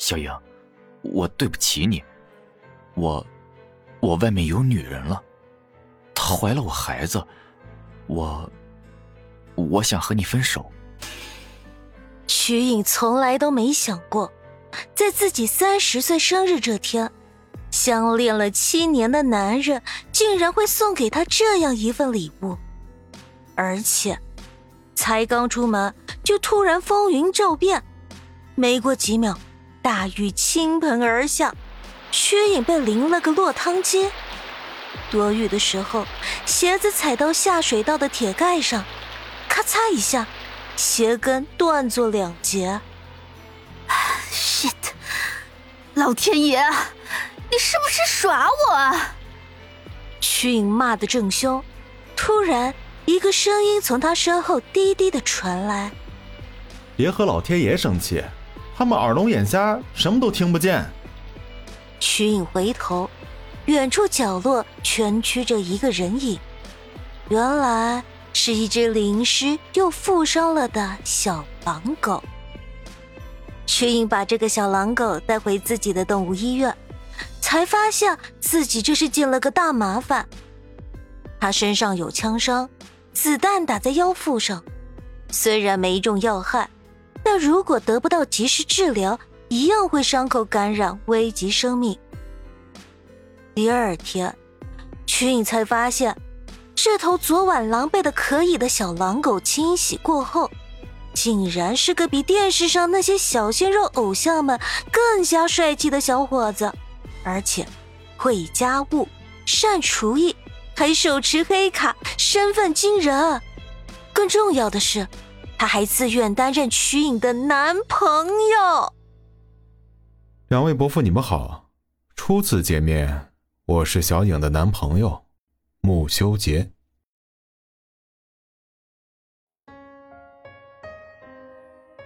小影，我对不起你，我，我外面有女人了，她怀了我孩子，我，我想和你分手。瞿颖从来都没想过，在自己三十岁生日这天，相恋了七年的男人竟然会送给她这样一份礼物，而且，才刚出门就突然风云骤变，没过几秒。大雨倾盆而下，薛颖被淋了个落汤鸡。躲雨的时候，鞋子踩到下水道的铁盖上，咔嚓一下，鞋跟断作两截。shit！老天爷，你是不是耍我？曲颖骂得正凶，突然一个声音从他身后低低的传来：“别和老天爷生气。”他们耳聋眼瞎，什么都听不见。曲颖回头，远处角落蜷曲着一个人影，原来是一只淋湿又负伤了的小狼狗。曲颖把这个小狼狗带回自己的动物医院，才发现自己这是进了个大麻烦。他身上有枪伤，子弹打在腰腹上，虽然没中要害。但如果得不到及时治疗，一样会伤口感染，危及生命。第二天，曲颖才发现，这头昨晚狼狈的可以的小狼狗清洗过后，竟然是个比电视上那些小鲜肉偶像们更加帅气的小伙子，而且会家务、善厨艺，还手持黑卡，身份惊人。更重要的是。他还自愿担任瞿颖的男朋友。两位伯父，你们好，初次见面，我是小颖的男朋友，穆修杰。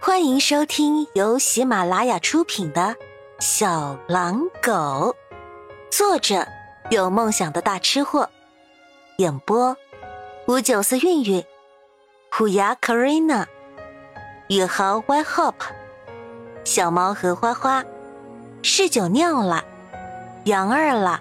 欢迎收听由喜马拉雅出品的《小狼狗》，作者有梦想的大吃货，演播五九四韵韵。虎牙 Karina，宇豪 Y Hop，小猫和花花，嗜酒尿了，羊二了。